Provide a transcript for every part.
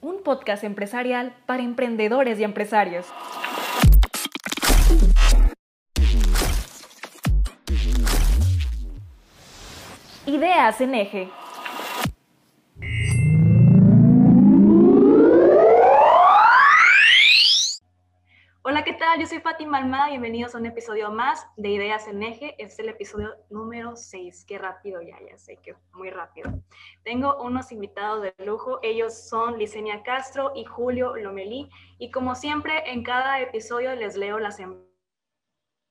un podcast empresarial para emprendedores y empresarios. Ideas en eje. Yo soy Fátima Almada, bienvenidos a un episodio más de Ideas en Eje. Este es el episodio número 6. Qué rápido ya, ya sé que muy rápido. Tengo unos invitados de lujo, ellos son Licenia Castro y Julio Lomelí. Y como siempre, en cada episodio les leo las em-,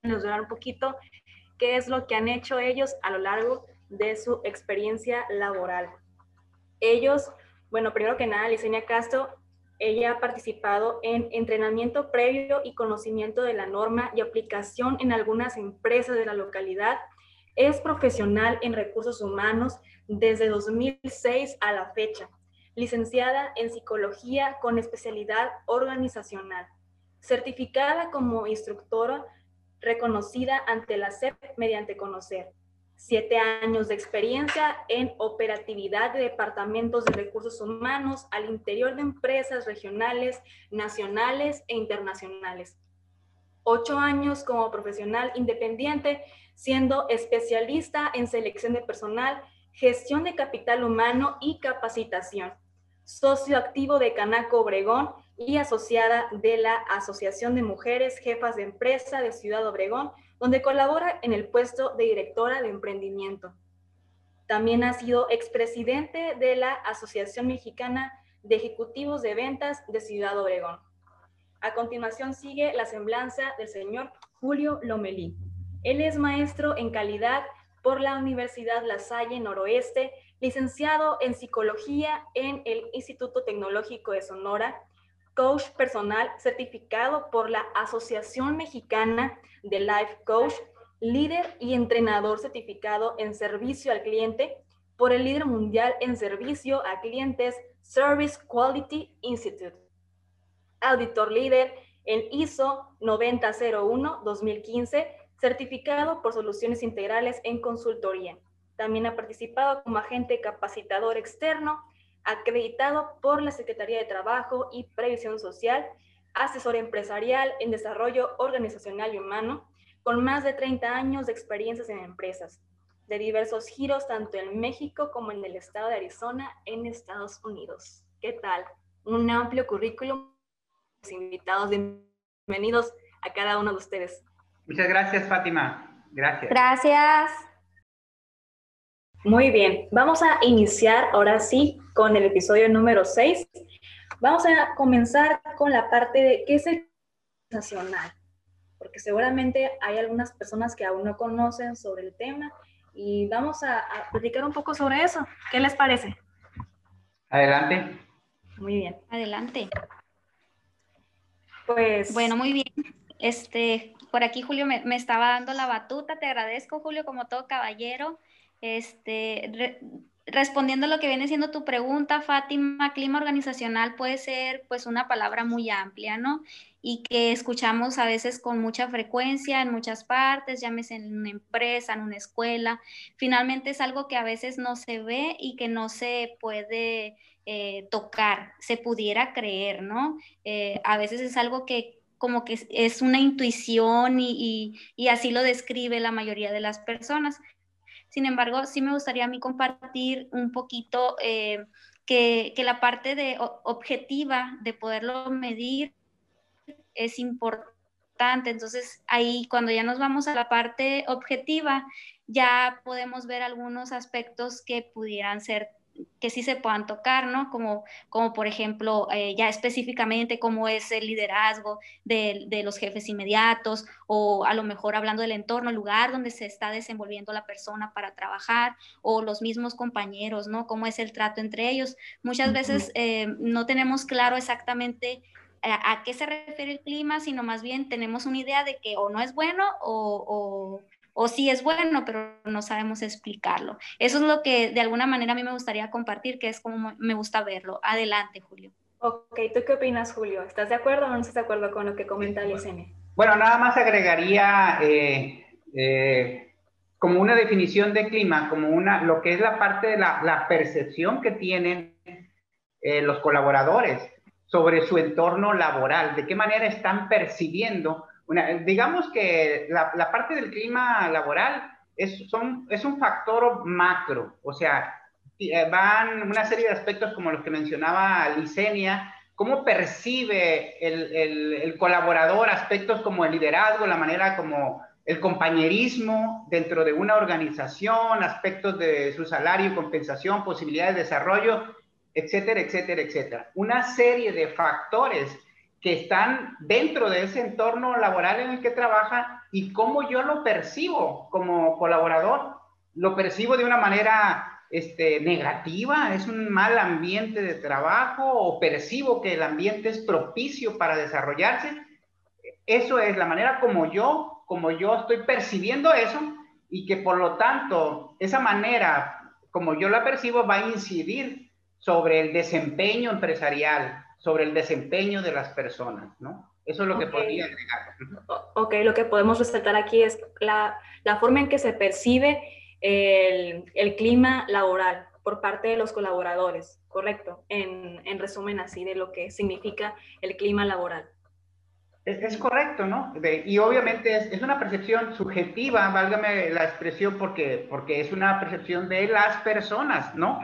les a un poquito qué es lo que han hecho ellos a lo largo de su experiencia laboral. Ellos, bueno, primero que nada, Licenia Castro ella ha participado en entrenamiento previo y conocimiento de la norma y aplicación en algunas empresas de la localidad. Es profesional en recursos humanos desde 2006 a la fecha. Licenciada en psicología con especialidad organizacional. Certificada como instructora reconocida ante la SEP mediante conocer siete años de experiencia en operatividad de departamentos de recursos humanos al interior de empresas regionales, nacionales e internacionales. Ocho años como profesional independiente, siendo especialista en selección de personal, gestión de capital humano y capacitación. Socio activo de Canaco Obregón y asociada de la Asociación de Mujeres Jefas de Empresa de Ciudad Obregón, donde colabora en el puesto de directora de emprendimiento. También ha sido expresidente de la Asociación Mexicana de Ejecutivos de Ventas de Ciudad Obregón. A continuación sigue la semblanza del señor Julio Lomelí. Él es maestro en calidad por la Universidad La Salle Noroeste, licenciado en psicología en el Instituto Tecnológico de Sonora, coach personal certificado por la Asociación Mexicana de Life Coach, líder y entrenador certificado en servicio al cliente por el líder mundial en servicio a clientes Service Quality Institute. Auditor líder en ISO 9001-2015, certificado por soluciones integrales en consultoría. También ha participado como agente capacitador externo acreditado por la Secretaría de Trabajo y Previsión Social, asesor empresarial en desarrollo organizacional y humano, con más de 30 años de experiencias en empresas, de diversos giros tanto en México como en el estado de Arizona, en Estados Unidos. ¿Qué tal? Un amplio currículum. Los invitados, bienvenidos a cada uno de ustedes. Muchas gracias, Fátima. Gracias. Gracias. Muy bien, vamos a iniciar ahora sí con el episodio número 6. Vamos a comenzar con la parte de qué es el nacional, porque seguramente hay algunas personas que aún no conocen sobre el tema y vamos a, a platicar un poco sobre eso. ¿Qué les parece? Adelante. Muy bien. Adelante. Pues. Bueno, muy bien. Este, por aquí Julio me, me estaba dando la batuta. Te agradezco, Julio, como todo caballero. Este, respondiendo a lo que viene siendo tu pregunta, Fátima, clima organizacional puede ser pues una palabra muy amplia, ¿no? Y que escuchamos a veces con mucha frecuencia en muchas partes, llámese en una empresa, en una escuela. Finalmente es algo que a veces no se ve y que no se puede eh, tocar, se pudiera creer, ¿no? Eh, a veces es algo que como que es una intuición y, así lo describe la mayoría de las personas. Sin embargo, sí me gustaría a mí compartir un poquito eh, que, que, la parte de objetiva de poderlo medir es importante. Entonces, ahí cuando ya nos vamos a la parte objetiva, ya podemos ver algunos aspectos que pudieran ser que sí se puedan tocar, ¿no? Como, como por ejemplo, eh, ya específicamente cómo es el liderazgo de, de, los jefes inmediatos o a lo mejor hablando del entorno, el lugar donde se está desenvolviendo la persona para trabajar o los mismos compañeros, ¿no? Cómo es el trato entre ellos. Muchas veces eh, no tenemos claro exactamente a, a, qué se refiere el clima, sino más bien tenemos una idea de que o no es bueno o, o o sí es bueno, pero no sabemos explicarlo. Eso es lo que de alguna manera a mí me gustaría compartir, que es como me gusta verlo. Adelante, Julio. Ok, ¿tú qué opinas, Julio? ¿Estás de acuerdo o no estás de acuerdo con lo que comenta Licene? Bueno, nada más agregaría eh, eh, como una definición de clima, como una, lo que es la parte de la, la percepción que tienen eh, los colaboradores sobre su entorno laboral, de qué manera están percibiendo. Una, digamos que la, la parte del clima laboral es, son, es un factor macro, o sea, eh, van una serie de aspectos como los que mencionaba Licenia, cómo percibe el, el, el, colaborador aspectos como el liderazgo, la manera como el compañerismo dentro de una organización, aspectos de su salario, compensación, posibilidades de desarrollo, etcétera, etcétera, etcétera. Una serie de factores que están dentro de ese entorno laboral en el que trabaja y cómo yo lo percibo como colaborador. Lo percibo de una manera este, negativa, es un mal ambiente de trabajo o percibo que el ambiente es propicio para desarrollarse. Eso es la manera como yo, como yo estoy percibiendo eso y que por lo tanto esa manera como yo la percibo va a incidir sobre el desempeño empresarial, sobre el desempeño de las personas, ¿no? Eso es lo que podría agregar. Ok, lo que podemos resaltar aquí es la, la forma en que se percibe el, el, clima laboral por parte de los colaboradores, ¿correcto? En, en resumen así de lo que significa el clima laboral. Es, es correcto, ¿no? De, y obviamente es, es, una percepción subjetiva, válgame la expresión, porque, porque es una percepción de las personas, ¿no?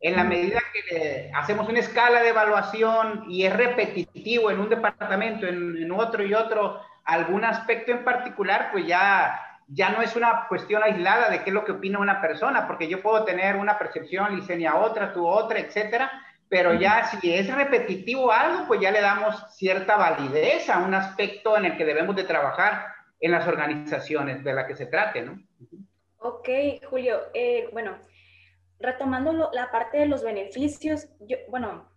En la medida que hacemos una escala de evaluación y es repetitivo en un departamento, en, en, otro y otro, algún aspecto en particular, pues ya, ya no es una cuestión aislada de qué es lo que opina una persona, porque yo puedo tener una percepción, Licenia otra, tú otra, etcétera, pero ya si es repetitivo algo, pues ya le damos cierta validez a un aspecto en el que debemos de trabajar en las organizaciones de la que se trate, ¿no? Ok, Julio, eh, bueno, retomando lo, la parte de los beneficios, yo, bueno,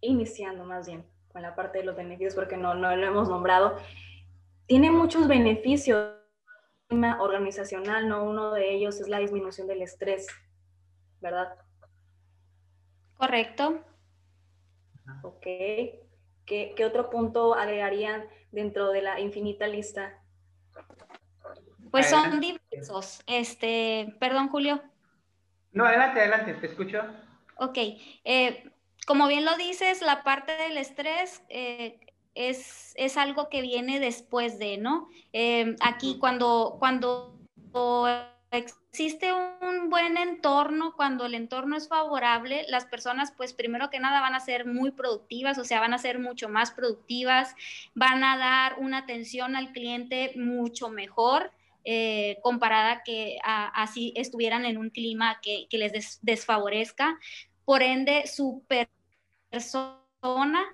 iniciando más bien con la parte de los beneficios porque no, no lo hemos nombrado, tiene muchos beneficios organizacional, no uno de ellos es la disminución del estrés, ¿verdad? Correcto. Ok. ¿Qué, ¿Qué, otro punto agregarían dentro de la infinita lista? Pues son diversos. Este, perdón, Julio. No, adelante, adelante, te escucho. Ok. Eh, como bien lo dices, la parte del estrés eh, es, es, algo que viene después de, ¿no? Eh, aquí cuando, cuando existe un buen entorno, cuando el entorno es favorable, las personas pues primero que nada van a ser muy productivas, o sea, van a ser mucho más productivas, van a dar una atención al cliente mucho mejor. Eh, comparada que así estuvieran en un clima que, les des, desfavorezca. Por ende, su persona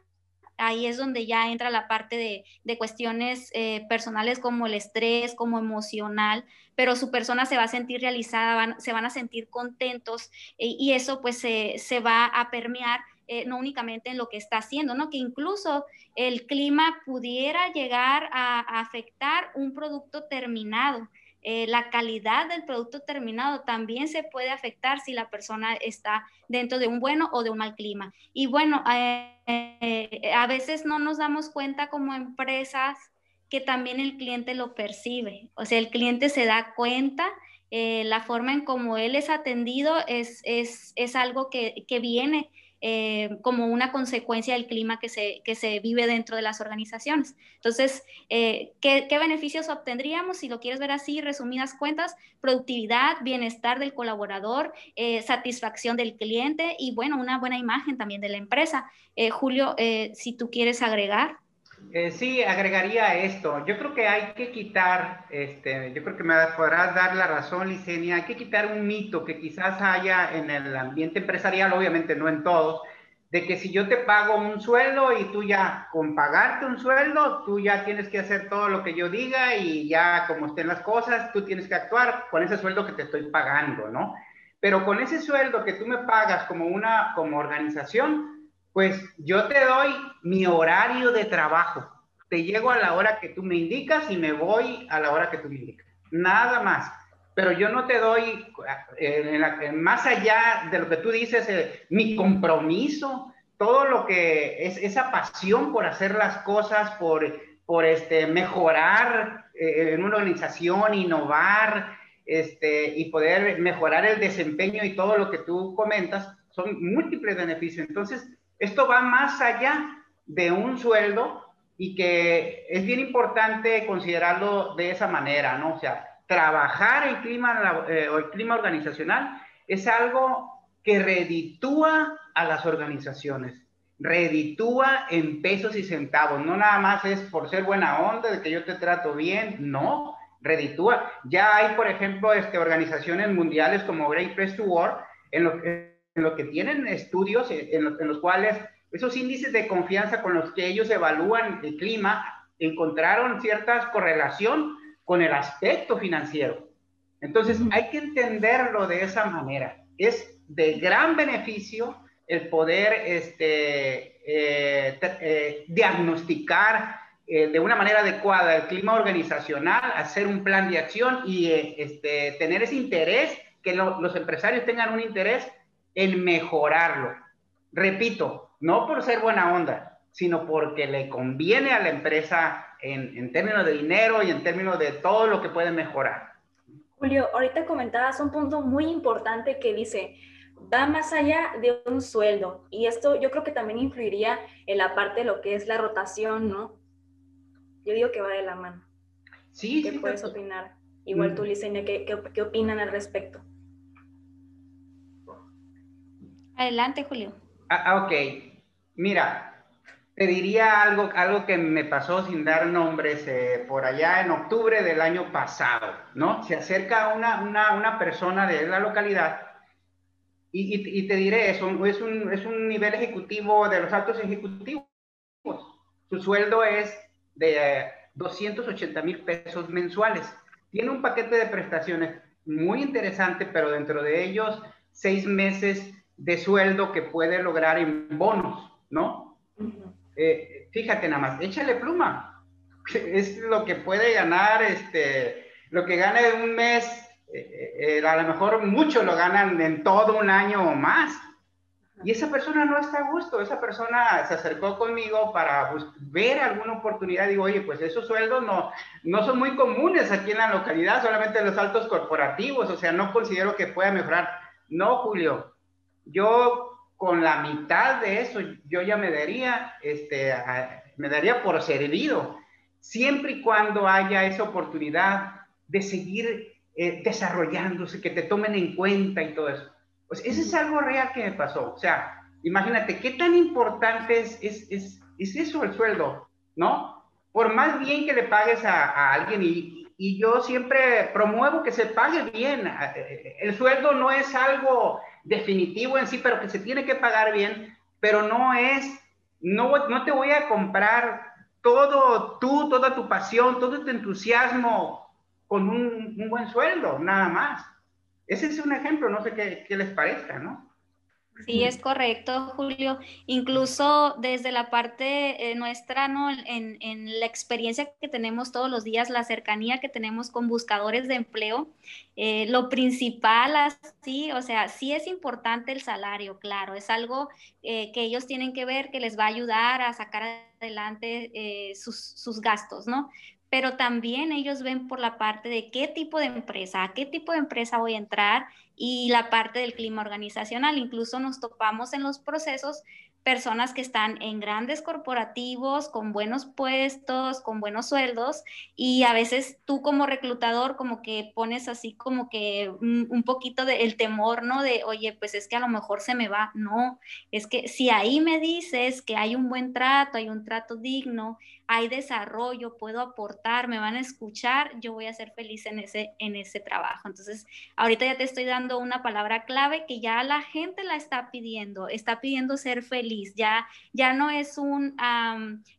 ahí es donde ya entra la parte de, cuestiones eh, personales como el estrés, como emocional, pero su persona se va a sentir realizada, se van a sentir contentos eh, y eso pues se va a permear eh, no únicamente en lo que está haciendo, ¿no? Que incluso el clima pudiera llegar a, afectar un producto terminado. Eh, la calidad del producto terminado también se puede afectar si la persona está dentro de un bueno o de un mal clima. Y bueno, eh, a veces no nos damos cuenta como empresas que también el cliente lo percibe. O sea, el cliente se da cuenta, la forma en cómo él es atendido es, es, es algo que, que viene eh, como una consecuencia del clima que se, que se vive dentro de las organizaciones. Entonces, eh, ¿qué, ¿qué, beneficios obtendríamos? Si lo quieres ver así, resumidas cuentas, productividad, bienestar del colaborador, eh, satisfacción del cliente y, bueno, una buena imagen también de la empresa. Eh, Julio, si tú quieres agregar. Eh, sí, agregaría esto. Yo creo que hay que quitar, este, yo creo que me podrás dar la razón, Licenia, hay que quitar un mito que quizás haya en el ambiente empresarial, obviamente no en todos, de que si yo te pago un sueldo y tú ya, con pagarte un sueldo, tú ya tienes que hacer todo lo que yo diga y ya como estén las cosas, tú tienes que actuar con ese sueldo que te estoy pagando, ¿no? Pero con ese sueldo que tú me pagas como una, como organización, pues yo te doy mi horario de trabajo. Te llego a la hora que tú me indicas y me voy a la hora que tú me indicas. Nada más. Pero yo no te doy, más allá de lo que tú dices, eh, mi compromiso, todo lo que es esa pasión por hacer las cosas, por, por este, mejorar eh, en una organización, innovar este, y poder mejorar el desempeño y todo lo que tú comentas, son múltiples beneficios. Entonces, esto va más allá de un sueldo y que es bien importante considerarlo de esa manera, ¿no? O sea, trabajar el clima eh, o el clima organizacional es algo que reditúa a las organizaciones, reditúa en pesos y centavos, no nada más es por ser buena onda, de que yo te trato bien, no, reditúa. Ya hay, por ejemplo, este, organizaciones mundiales como Great Place to Work, en lo, en lo que tienen estudios en, en los cuales esos índices de confianza con los que ellos evalúan el clima encontraron cierta correlación con el aspecto financiero. Entonces, hay que entenderlo de esa manera. Es de gran beneficio el poder este, eh, eh, diagnosticar eh, de una manera adecuada el clima organizacional, hacer un plan de acción y este, tener ese interés, que los empresarios tengan un interés en mejorarlo. Repito, no por ser buena onda, sino porque le conviene a la empresa en, en términos de dinero y en términos de todo lo que puede mejorar. Julio, ahorita comentabas un punto muy importante que dice, va más allá de un sueldo. Y esto yo creo que también influiría en la parte de lo que es la rotación, ¿no? Yo digo que va de la mano. Sí, ¿Qué puedes opinar? Igual tú, mm. Liceña, ¿qué, qué, qué opinan al respecto? Adelante, Julio. Ah, ah ok. Mira, te diría algo, algo que me pasó sin dar nombres eh, por allá en octubre del año pasado, ¿no? Se acerca una, una, una persona de la localidad y, y, te diré, eso, es, un, es un nivel ejecutivo de los altos ejecutivos. Su sueldo es de 280 mil pesos mensuales. Tiene un paquete de prestaciones muy interesante, pero dentro de ellos seis meses de sueldo que puede lograr en bonos, ¿no? Eh, fíjate nada más, échale pluma. Es lo que puede ganar, este, lo que gana en un mes, eh, eh, a lo mejor mucho lo ganan en todo un año o más. Y esa persona no está a gusto, esa persona se acercó conmigo para ver alguna oportunidad. Digo, oye, pues esos sueldos no, no son muy comunes aquí en la localidad, solamente los altos corporativos, o sea, no considero que pueda mejorar. No, Julio, yo con la mitad de eso, yo ya me daría, este, me daría por servido, siempre y cuando haya esa oportunidad de seguir eh, desarrollándose, que te tomen en cuenta y todo eso. Pues eso es algo real que me pasó. O sea, imagínate, ¿qué tan importante es, es, es, es eso el sueldo? ¿No? Por más bien que le pagues a, a alguien y, y yo siempre promuevo que se pague bien. Eh, el sueldo no es algo definitivo en sí, pero que se tiene que pagar bien, pero no es, no, no te voy a comprar todo tú, toda tu pasión, todo tu entusiasmo con un, un buen sueldo, nada más. Ese es un ejemplo, no sé qué, qué les parezca, ¿no? Sí, es correcto, Julio. Incluso desde la parte eh, nuestra, ¿no? En, en, la experiencia que tenemos todos los días, la cercanía que tenemos con buscadores de empleo, eh, lo principal, así, o sea, sí es importante el salario, claro, es algo eh, que ellos tienen que ver que les va a ayudar a sacar adelante sus, sus gastos, ¿no? pero también ellos ven por la parte de qué tipo de empresa, a qué tipo de empresa voy a entrar y la parte del clima organizacional. Incluso nos topamos en los procesos personas que están en grandes corporativos, con buenos puestos, con buenos sueldos, y a veces tú como reclutador como que pones así como que un, poquito de el temor, ¿no? De, oye, pues es que a lo mejor se me va. No, es que si ahí me dices que hay un buen trato, hay un trato digno, hay desarrollo, puedo aportar, me van a escuchar, yo voy a ser feliz en ese, en ese trabajo. Entonces, ahorita ya te estoy dando una palabra clave que ya la gente la está pidiendo, está pidiendo ser feliz, ya, ya no es un,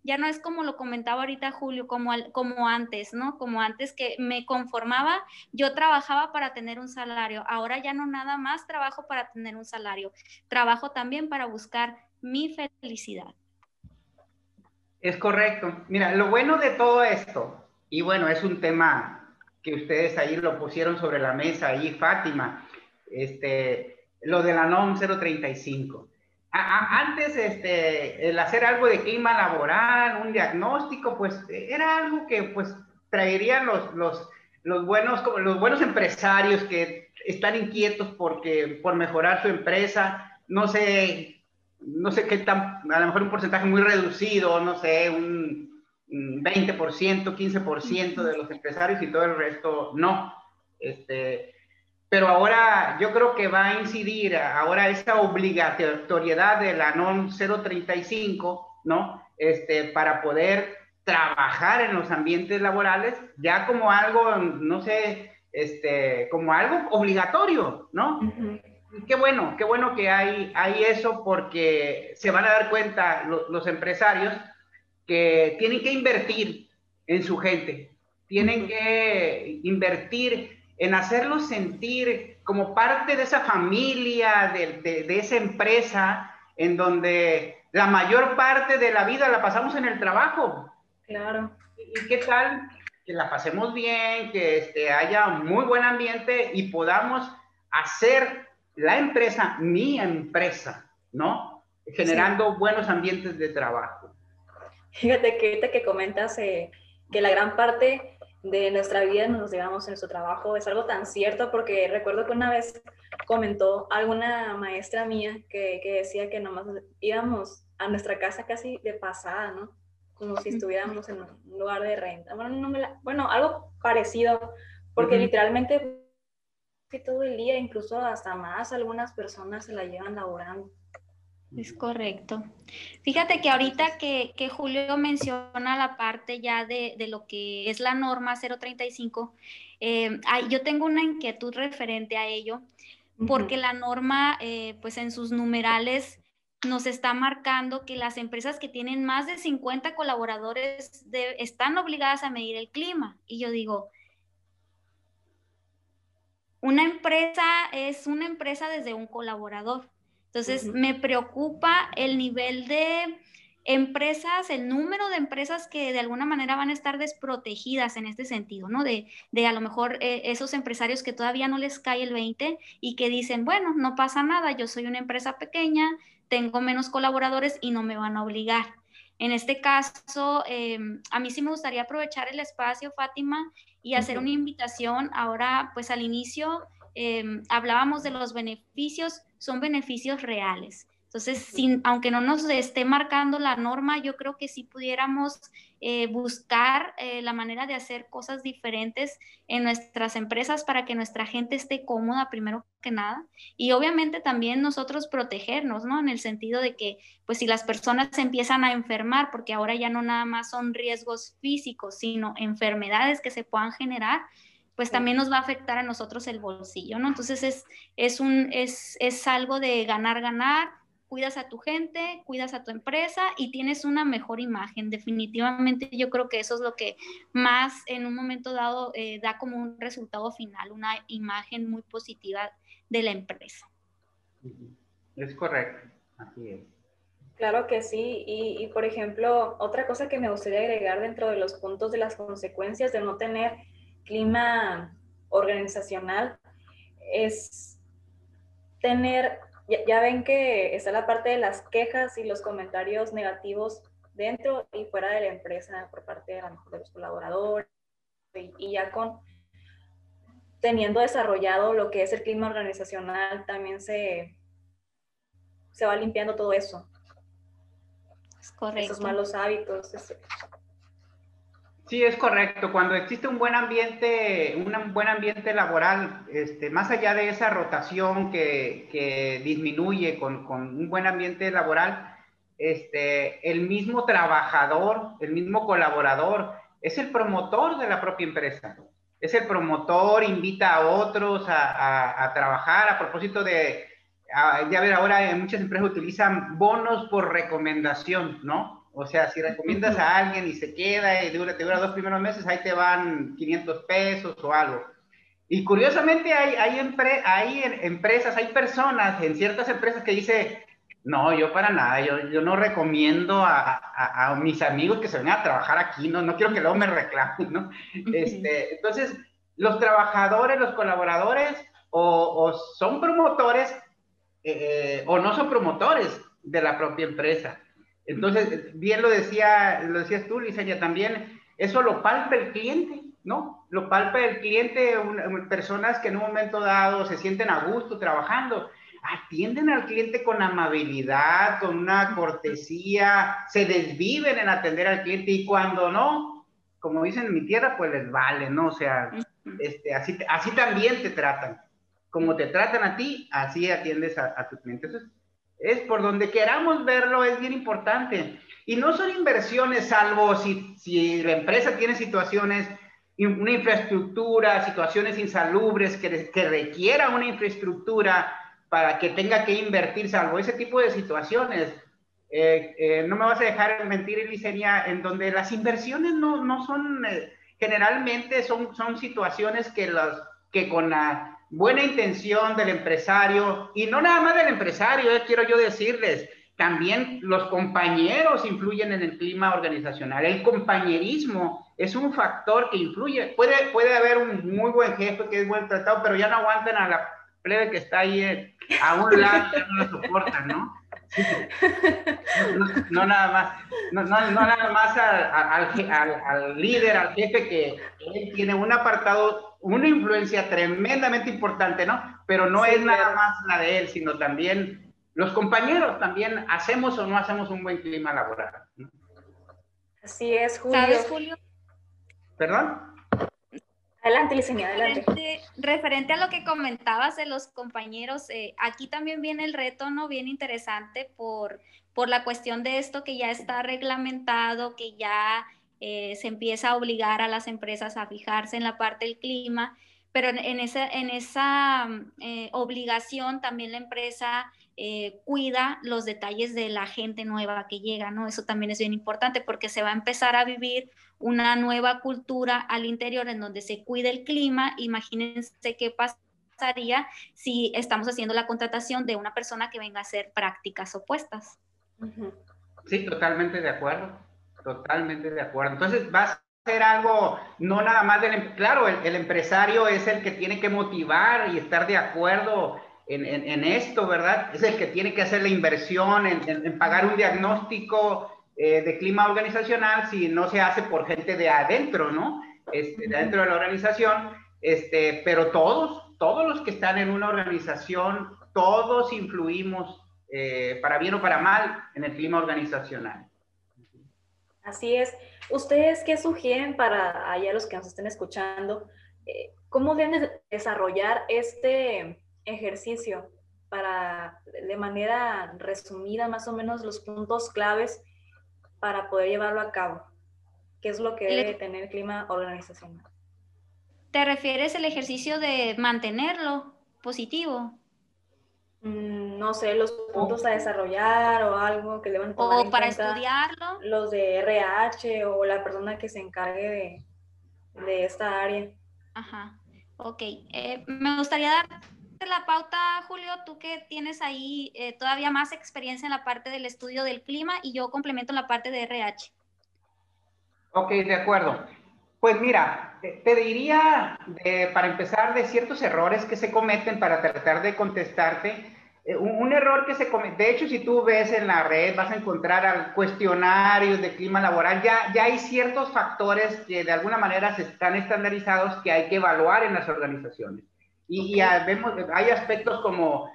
ya no es como lo comentaba ahorita Julio, como, como antes, ¿no? Como antes que me conformaba, yo trabajaba para tener un salario, ahora ya no nada más trabajo para tener un salario, trabajo también para buscar mi felicidad. Es correcto. Mira, lo bueno de todo esto, y bueno, es un tema que ustedes ahí lo pusieron sobre la mesa, ahí Fátima, este, lo de la NOM 035. antes, este, el hacer algo de clima laboral, un diagnóstico, pues era algo que pues traerían los, los, los, buenos, los buenos empresarios que están inquietos porque, por mejorar su empresa, no sé, no sé qué tan, a lo mejor un porcentaje muy reducido, no sé, un 20%, 15% de los empresarios y todo el resto no. Este, pero ahora yo creo que va a incidir ahora esa obligatoriedad de la NOM 035, ¿no? Este, para poder trabajar en los ambientes laborales ya como algo, no sé, este, como algo obligatorio, ¿no? Qué bueno, qué bueno que hay, hay eso porque se van a dar cuenta los empresarios que tienen que invertir en su gente, tienen que invertir en hacerlos sentir como parte de esa familia, de, de, esa empresa, en donde la mayor parte de la vida la pasamos en el trabajo. Claro. ¿Y qué tal? Que la pasemos bien, que este, haya muy buen ambiente y podamos hacer la empresa mi empresa, ¿no? Generando buenos ambientes de trabajo. Fíjate que ahorita que comentas eh, que la gran parte de nuestra vida nos llevamos en nuestro trabajo es algo tan cierto porque recuerdo que una vez comentó alguna maestra mía que, que decía que nomás íbamos a nuestra casa casi de pasada, ¿no? Como si estuviéramos en un lugar de renta. Bueno, no me bueno algo parecido, porque literalmente todo el día, incluso hasta más, algunas personas se la llevan laborando. Es correcto. Fíjate que ahorita que, Julio menciona la parte ya de, lo que es la norma 035, eh, yo tengo una inquietud referente a ello, porque la norma, eh, pues en sus numerales, nos está marcando que las empresas que tienen más de 50 colaboradores están obligadas a medir el clima. Y yo digo, una empresa es una empresa desde un colaborador. Entonces, me preocupa el nivel de empresas, el número de empresas que de alguna manera van a estar desprotegidas en este sentido, ¿no? De, de a lo mejor eh, esos empresarios que todavía no les cae el 20 y que dicen, bueno, no pasa nada, yo soy una empresa pequeña, tengo menos colaboradores y no me van a obligar. En este caso, em, a mí sí me gustaría aprovechar el espacio, Fátima, y hacer una invitación. Ahora, pues al inicio em, hablábamos de los beneficios, son beneficios reales. Entonces, sin, aunque no nos esté marcando la norma, yo creo que sí pudiéramos eh, buscar eh, la manera de hacer cosas diferentes en nuestras empresas para que nuestra gente esté cómoda primero que nada. Y obviamente también nosotros protegernos, ¿no? En el sentido de que, pues si las personas se empiezan a enfermar, porque ahora ya no nada más son riesgos físicos, sino enfermedades que se puedan generar, pues también nos va a afectar a nosotros el bolsillo, ¿no? Entonces es, es, un, es, es algo de ganar, ganar cuidas a tu gente, cuidas a tu empresa y tienes una mejor imagen. Definitivamente yo creo que eso es lo que más en un momento dado eh, da como un resultado final, una imagen muy positiva de la empresa. Es correcto, así es. Claro que sí, y, y, por ejemplo, otra cosa que me gustaría agregar dentro de los puntos de las consecuencias de no tener clima organizacional es tener ya, ven que está la parte de las quejas y los comentarios negativos dentro y fuera de la empresa por parte de, de los colaboradores y, ya con teniendo desarrollado lo que es el clima organizacional, también se, se va limpiando todo eso. Es correcto. Esos malos hábitos. Sí, es correcto. Cuando existe un buen ambiente, un buen ambiente laboral, este, más allá de esa rotación que, disminuye con, un buen ambiente laboral, este, el mismo trabajador, el mismo colaborador, es el promotor de la propia empresa. Es el promotor, invita a otros a, trabajar a propósito de, ya ver, ahora muchas empresas utilizan bonos por recomendación, ¿no? O sea, si recomiendas a alguien y se queda y dura, te dura dos primeros meses, ahí te van 500 pesos o algo. Y curiosamente hay, hay, hay empresas, hay personas en ciertas empresas que dice, no, yo para nada, yo, yo no recomiendo a, a, mis amigos que se vengan a trabajar aquí, no, no quiero que luego me reclamen, ¿no? Este, entonces, los trabajadores, los colaboradores, o, o son promotores eh, o no son promotores de la propia empresa. Entonces, bien lo, decía, lo decías tú, Liceña, también eso lo palpa el cliente, ¿no? Lo palpa el cliente, personas que en un momento dado se sienten a gusto trabajando. atienden al cliente con amabilidad, con una cortesía, se desviven en atender al cliente y cuando no, como dicen en mi tierra, pues les vale, ¿no? O sea, este, así, así también te tratan. Como te tratan a ti, así atiendes a, tu cliente. Entonces, es por donde queramos verlo, es bien importante. Y no son inversiones, salvo si, si la empresa tiene situaciones una infraestructura, situaciones insalubres que, que requiera una infraestructura para que tenga que invertir, salvo ese tipo de situaciones. Eh, eh, no me vas a dejar mentir, Elisenia, en donde las inversiones no, no son, eh, generalmente son, son situaciones que, las, que con la buena intención del empresario, y no nada más del empresario, quiero yo decirles, también los compañeros influyen en el clima organizacional. El compañerismo es un factor que influye. Puede, puede haber un muy buen jefe que es buen tratado, pero ya no aguantan a la plebe que está ahí eh, a un lado, ya no lo soportan, ¿no? No, nada más, no, no, nada más al, al, líder, al jefe que él tiene un apartado, una influencia tremendamente importante, ¿no? Pero no es nada más la de él, sino también los compañeros también hacemos o no hacemos un buen clima laboral. Así es, Julio. ¿Sabes, Julio? ¿Perdón? Adelante, Licenia, adelante. Referente, a lo que comentabas de los compañeros, eh, aquí también viene el reto, ¿no? Bien interesante por, por la cuestión de esto que ya está reglamentado, que ya eh, se empieza a obligar a las empresas a fijarse en la parte del clima, pero en, esa, en esa eh, obligación también la empresa eh, cuida los detalles de la gente nueva que llega, ¿no? Eso también es bien importante porque se va a empezar a vivir una nueva cultura al interior en donde se cuida el clima. Imagínense qué pasaría si estamos haciendo la contratación de una persona que venga a hacer prácticas opuestas. Sí, totalmente de acuerdo, totalmente de acuerdo. Entonces va a ser algo, no nada más del, em, claro, el, el empresario es el que tiene que motivar y estar de acuerdo en, esto, ¿verdad? Es el que tiene que hacer la inversión en, pagar un diagnóstico eh, de clima organizacional si no se hace por gente de adentro, ¿no? Este, de la organización, este, pero todos, todos los que están en una organización, todos influimos, eh, para bien o para mal, en el clima organizacional. Así es. ¿Ustedes qué sugieren para allá los que nos estén escuchando? Eh, ¿Cómo deben desarrollar este, ejercicio para, de manera resumida, más o menos los puntos claves para poder llevarlo a cabo. ¿Qué es lo que debe tener el clima organizacional? ¿Te refieres al ejercicio de mantenerlo positivo? Mm, no sé, los puntos a desarrollar o algo que deban tomar O para estudiarlo. Los de RH o la persona que se encargue de, de esta área. Ajá, ok. Eh, me gustaría dar la pauta, Julio, tú que tienes ahí eh, todavía más experiencia en la parte del estudio del clima y yo complemento la parte de RH. Ok, de acuerdo. Pues mira, te diría, para empezar, de ciertos errores que se cometen para tratar de contestarte. Eh, un, error que se comete, de hecho, si tú ves en la red, vas a encontrar cuestionarios de clima laboral, ya, ya hay ciertos factores que de alguna manera se están estandarizados que hay que evaluar en las organizaciones. Y, vemos, hay aspectos como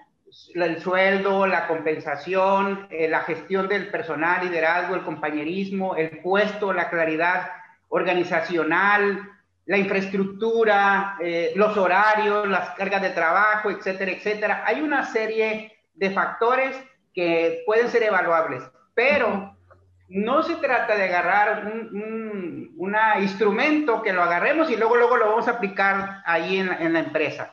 el sueldo, la compensación, eh, la gestión del personal, liderazgo, el compañerismo, el puesto, la claridad organizacional, la infraestructura, eh, los horarios, las cargas de trabajo, etcétera, etcétera. Hay una serie de factores que pueden ser evaluables, pero no se trata de agarrar un, un, instrumento que lo agarremos y luego, luego lo vamos a aplicar ahí en, en la empresa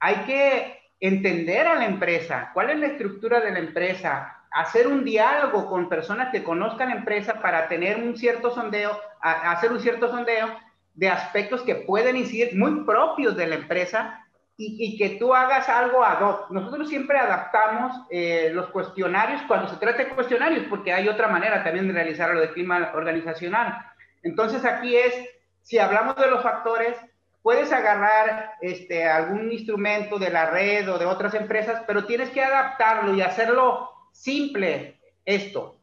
hay que entender a la empresa, cuál es la estructura de la empresa, hacer un diálogo con personas que conozcan la empresa para tener un cierto sondeo, hacer un cierto sondeo de aspectos que pueden incidir muy propios de la empresa y, que tú hagas algo ad hoc. Nosotros siempre adaptamos eh, los cuestionarios cuando se trata de cuestionarios, porque hay otra manera también de realizarlo de clima organizacional. Entonces aquí es, si hablamos de los factores, puedes agarrar este, algún instrumento de la red o de otras empresas, pero tienes que adaptarlo y hacerlo simple esto.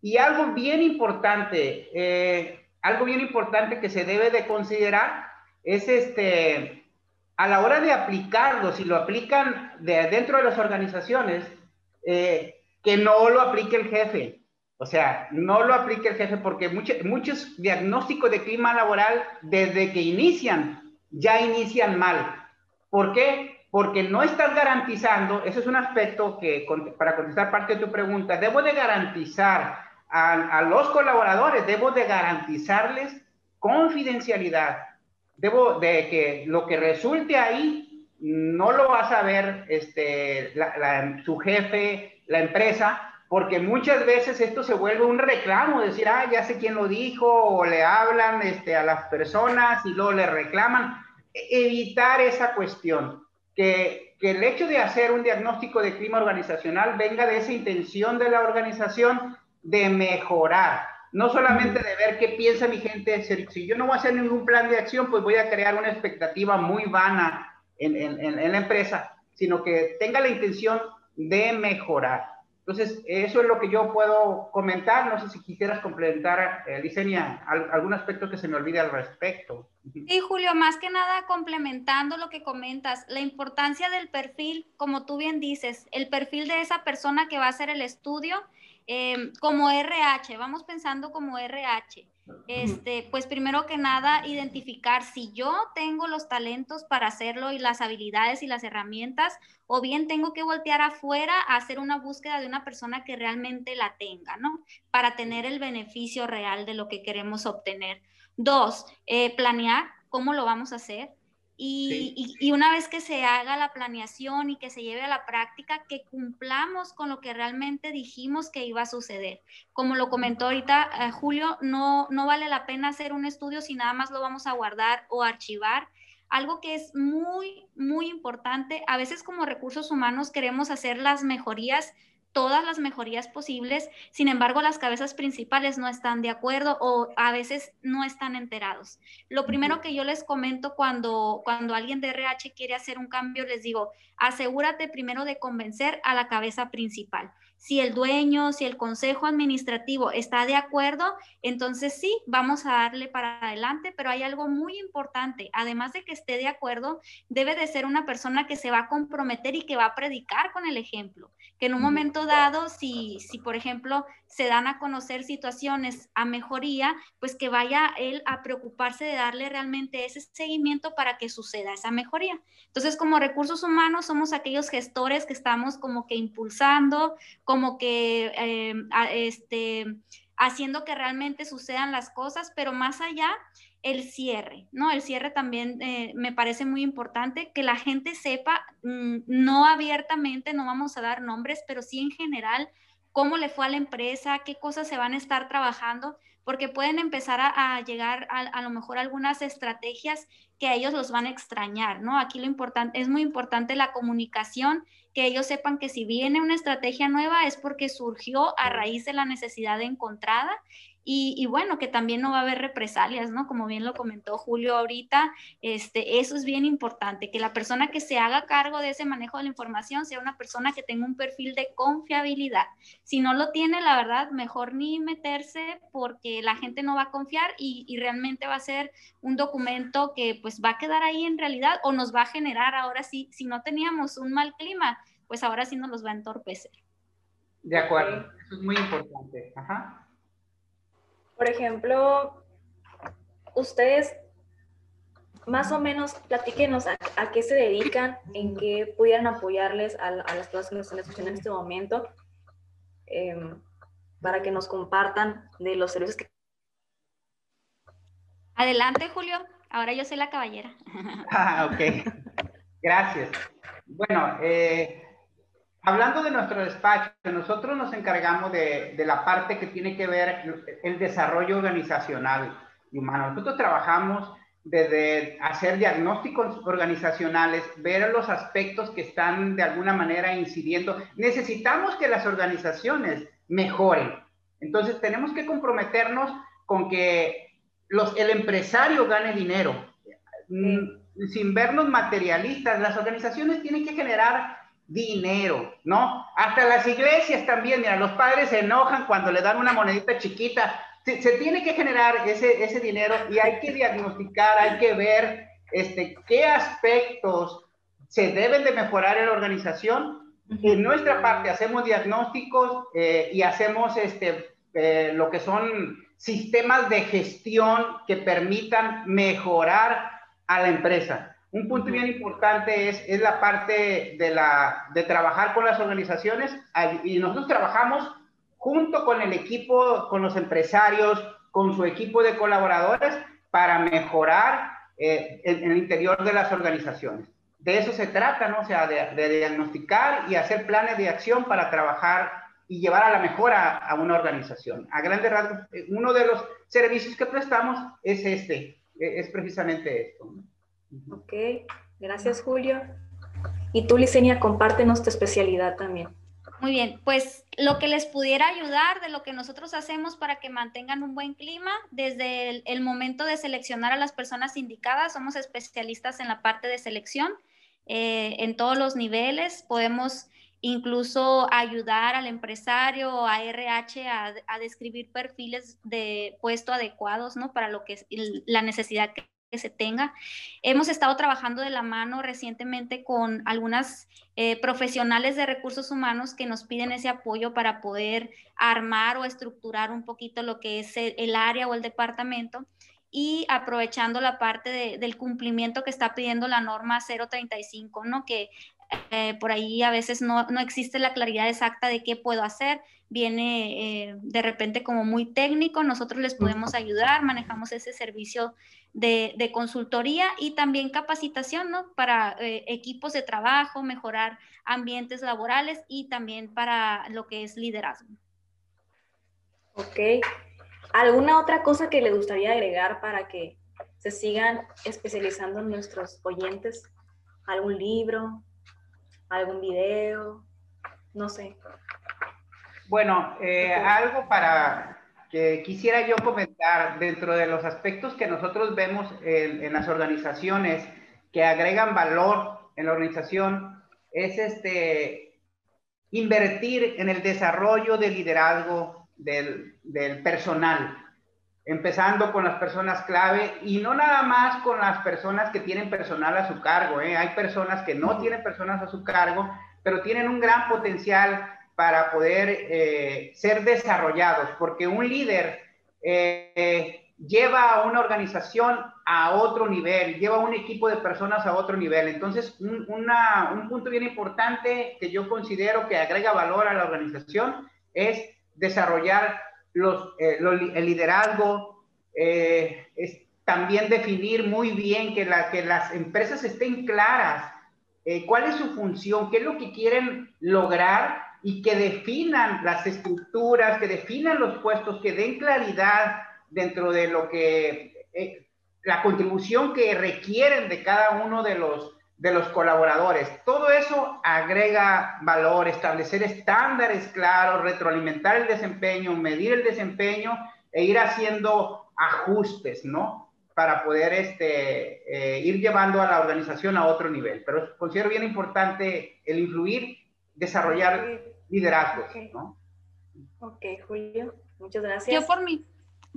Y algo bien importante, eh, algo bien importante que se debe de considerar es este, a la hora de aplicarlo, si lo aplican de dentro de las organizaciones, eh, que no lo aplique el jefe. O sea, no lo aplique el jefe porque muchos, muchos diagnósticos de clima laboral desde que inician, ya inician mal. ¿Por qué? Porque no estás garantizando, ese es un aspecto que, para contestar parte de tu pregunta, debo de garantizar a, a los colaboradores, debo de garantizarles confidencialidad. Debo de que lo que resulte ahí no lo va a saber este, su jefe, la empresa, porque muchas veces esto se vuelve un reclamo, decir, ah, ya sé quién lo dijo, o le hablan este, a las personas y luego le reclaman. Evitar esa cuestión, que, que el hecho de hacer un diagnóstico de clima organizacional venga de esa intención de la organización de mejorar, no solamente de ver qué piensa mi gente, si, yo no voy a hacer ningún plan de acción, pues voy a crear una expectativa muy vana en, en, la empresa, sino que tenga la intención de mejorar. Entonces, eso es lo que yo puedo comentar. No sé si quisieras complementar, eh, Licenia, algún aspecto que se me olvide al respecto. Sí, Julio, más que nada complementando lo que comentas, la importancia del perfil, como tú bien dices, el perfil de esa persona que va a hacer el estudio Em, como RH, vamos pensando como RH. Este, pues primero que nada, identificar si yo tengo los talentos para hacerlo y las habilidades y las herramientas, o bien tengo que voltear afuera a hacer una búsqueda de una persona que realmente la tenga, ¿no? Para tener el beneficio real de lo que queremos obtener. Dos, eh, planear cómo lo vamos a hacer. Y, una vez que se haga la planeación y que se lleve a la práctica, que cumplamos con lo que realmente dijimos que iba a suceder. Como lo comentó ahorita eh, Julio, no, no vale la pena hacer un estudio si nada más lo vamos a guardar o archivar. Algo que es muy, muy importante, a veces como recursos humanos queremos hacer las mejorías todas las mejorías posibles, sin embargo las cabezas principales no están de acuerdo o a veces no están enterados. Lo primero que yo les comento cuando, cuando alguien de RH quiere hacer un cambio, les digo, asegúrate primero de convencer a la cabeza principal. Si el dueño, si el consejo administrativo está de acuerdo, entonces sí, vamos a darle para adelante, pero hay algo muy importante. Además de que esté de acuerdo, debe de ser una persona que se va a comprometer y que va a predicar con el ejemplo. Que en un momento dado, si, si por ejemplo se dan a conocer situaciones a mejoría, pues que vaya él a preocuparse de darle realmente ese seguimiento para que suceda esa mejoría. Entonces, como recursos humanos, somos aquellos gestores que estamos como que impulsando, como que eh, este, haciendo que realmente sucedan las cosas, pero más allá, el cierre, ¿no? El cierre también eh, me parece muy importante, que la gente sepa, mm, no abiertamente, no vamos a dar nombres, pero sí en general, cómo le fue a la empresa, qué cosas se van a estar trabajando, porque pueden empezar a, llegar a, a, lo mejor algunas estrategias que a ellos los van a extrañar, ¿no? Aquí lo importante, es muy importante la comunicación que ellos sepan que si viene una estrategia nueva es porque surgió a raíz de la necesidad encontrada y, bueno, que también no va a haber represalias, ¿no? Como bien lo comentó Julio ahorita, este, eso es bien importante, que la persona que se haga cargo de ese manejo de la información sea una persona que tenga un perfil de confiabilidad. Si no lo tiene, la verdad, mejor ni meterse porque la gente no va a confiar y, y realmente va a ser un documento que pues va a quedar ahí en realidad o nos va a generar ahora sí, si no teníamos un mal clima, pues ahora sí nos los va a entorpecer. De acuerdo, eso es muy importante. Ajá. Por ejemplo, ustedes más o menos platíquenos a, qué se dedican, en qué pudieran apoyarles a, las personas que nos están escuchando en este momento, em, para que nos compartan de los servicios que... Adelante, Julio. Ahora yo soy la caballera. Ah, ok. Gracias. Bueno, eh, Hablando de nuestro despacho, nosotros nos encargamos de, la parte que tiene que ver el desarrollo organizacional y humano. Nosotros trabajamos desde hacer diagnósticos organizacionales, ver los aspectos que están de alguna manera incidiendo. Necesitamos que las organizaciones mejoren. Entonces tenemos que comprometernos con que los, el empresario gane dinero. Mm, sin vernos materialistas, las organizaciones tienen que generar dinero, ¿no? Hasta las iglesias también, mira, los padres se enojan cuando le dan una monedita chiquita. Se, tiene que generar ese, ese dinero y hay que diagnosticar, hay que ver este, qué aspectos se deben de mejorar en la organización. En nuestra parte hacemos diagnósticos eh, y hacemos este, eh, lo que son sistemas de gestión que permitan mejorar a la empresa. Un punto bien importante es, la parte de, de trabajar con las organizaciones y nosotros trabajamos junto con el equipo, con los empresarios, con su equipo de colaboradores para mejorar eh, en, el interior de las organizaciones. De eso se trata, ¿no? O sea, de, diagnosticar y hacer planes de acción para trabajar y llevar a la mejora a una organización. A grandes rasgos, eh, uno de los servicios que prestamos es este, e, es precisamente esto. Ok, gracias Julio. Y tú, Licenia, compártenos tu especialidad también. Muy bien, pues lo que les pudiera ayudar de lo que nosotros hacemos para que mantengan un buen clima, desde el, momento de seleccionar a las personas indicadas, somos especialistas en la parte de selección eh, en todos los niveles, podemos incluso ayudar al empresario o a RH a, a, describir perfiles de puesto adecuados, ¿no? Para lo que es la necesidad que que se tenga. Hemos estado trabajando de la mano recientemente con algunas eh, profesionales de recursos humanos que nos piden ese apoyo para poder armar o estructurar un poquito lo que es el, área o el departamento y aprovechando la parte del cumplimiento que está pidiendo la norma 035, ¿no? Que eh, por ahí a veces no, no, existe la claridad exacta de qué puedo hacer, viene eh, de repente como muy técnico, nosotros les podemos ayudar, manejamos ese servicio de, de consultoría y también capacitación, ¿no? Para eh, equipos de trabajo, mejorar ambientes laborales y también para lo que es liderazgo. Ok. ¿Alguna otra cosa que le gustaría agregar para que se sigan especializando nuestros oyentes? ¿Algún libro? Algún video, no sé. Bueno, eh, algo para que quisiera yo comentar dentro de los aspectos que nosotros vemos en, las organizaciones que agregan valor en la organización es este invertir en el desarrollo del liderazgo del, del personal empezando con las personas clave y no nada más con las personas que tienen personal a su cargo. ¿eh? Hay personas que no tienen personas a su cargo, pero tienen un gran potencial para poder eh, ser desarrollados, porque un líder eh, lleva a una organización a otro nivel, lleva a un equipo de personas a otro nivel. Entonces, un, un punto bien importante que yo considero que agrega valor a la organización es desarrollar los, eh, el liderazgo, eh, es también definir muy bien que, la, que las empresas estén claras eh, cuál es su función, qué es lo que quieren lograr y que definan las estructuras, que definan los puestos, que den claridad dentro de lo que la contribución que requieren de cada uno de los de los colaboradores. Todo eso agrega valor, establecer estándares claros, retroalimentar el desempeño, medir el desempeño e ir haciendo ajustes, ¿no? Para poder este, eh, ir llevando a la organización a otro nivel. Pero considero bien importante el influir, desarrollar liderazgos, ¿no? Ok, Julio, muchas gracias. Yo por mi,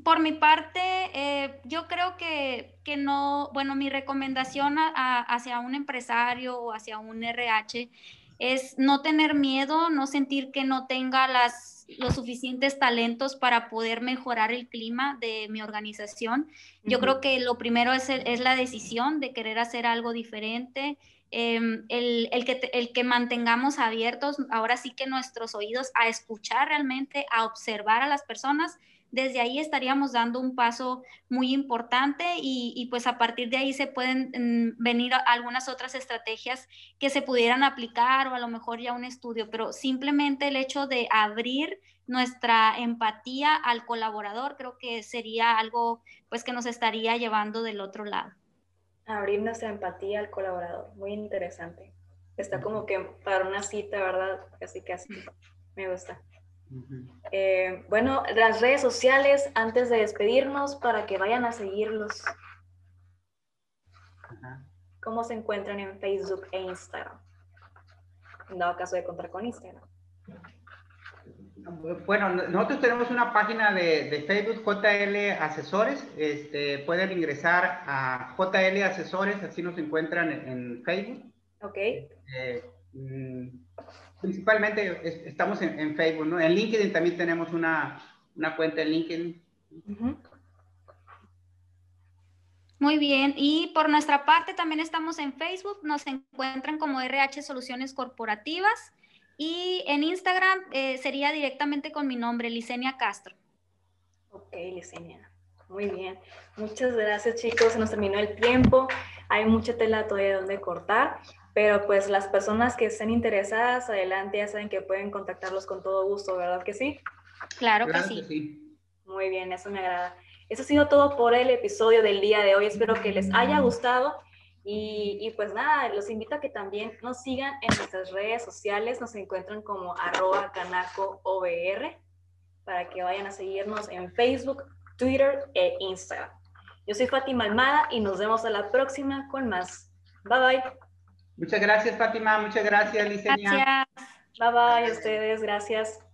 por mi parte, eh, yo creo que, que, no, bueno, mi recomendación hacia un empresario o hacia un RH es no tener miedo, no sentir que no tenga las, los suficientes talentos para poder mejorar el clima de mi organización. Yo creo que lo primero es, es, la decisión de querer hacer algo diferente, em, el, el, que, el que mantengamos abiertos ahora sí que nuestros oídos a escuchar realmente, a observar a las personas desde ahí estaríamos dando un paso muy importante y, pues a partir de ahí se pueden mm, venir algunas otras estrategias que se pudieran aplicar o a lo mejor ya un estudio, pero simplemente el hecho de abrir nuestra empatía al colaborador creo que sería algo pues que nos estaría llevando del otro lado. Abrir nuestra empatía al colaborador, muy interesante. Está como que para una cita, ¿verdad? Casi casi. Me gusta. Eh, bueno, las redes sociales antes de despedirnos para que vayan a seguirlos. ¿Cómo se encuentran en Facebook e Instagram? En dado caso de contar con Instagram. Bueno, nosotros tenemos una página de, Facebook, JL Asesores. Este, pueden ingresar a JL Asesores, así nos encuentran en, Facebook. Ok. Eh, principalmente estamos en, Facebook, ¿no? En LinkedIn también tenemos una, cuenta en LinkedIn. Muy bien, y por nuestra parte también estamos en Facebook, nos encuentran como RH Soluciones Corporativas y en Instagram eh, sería directamente con mi nombre, Licenia Castro. Ok, Licenia. Muy bien. Muchas gracias, chicos. Se nos terminó el tiempo. Hay mucha tela todavía donde cortar, pero pues las personas que estén interesadas, adelante, ya saben que pueden contactarlos con todo gusto, ¿verdad que sí? Claro, que, sí. que sí. Muy bien, eso me agrada. Eso ha sido todo por el episodio del día de hoy. Espero que les haya gustado y, pues nada, los invito a que también nos sigan en nuestras redes sociales, nos encuentran como arroba canacoobr para que vayan a seguirnos en Facebook, Twitter e Instagram. Yo soy Fátima Almada y nos vemos a la próxima con más. Bye bye. Muchas gracias Fátima, muchas gracias Licenia. Gracias. Bye bye a ustedes, gracias.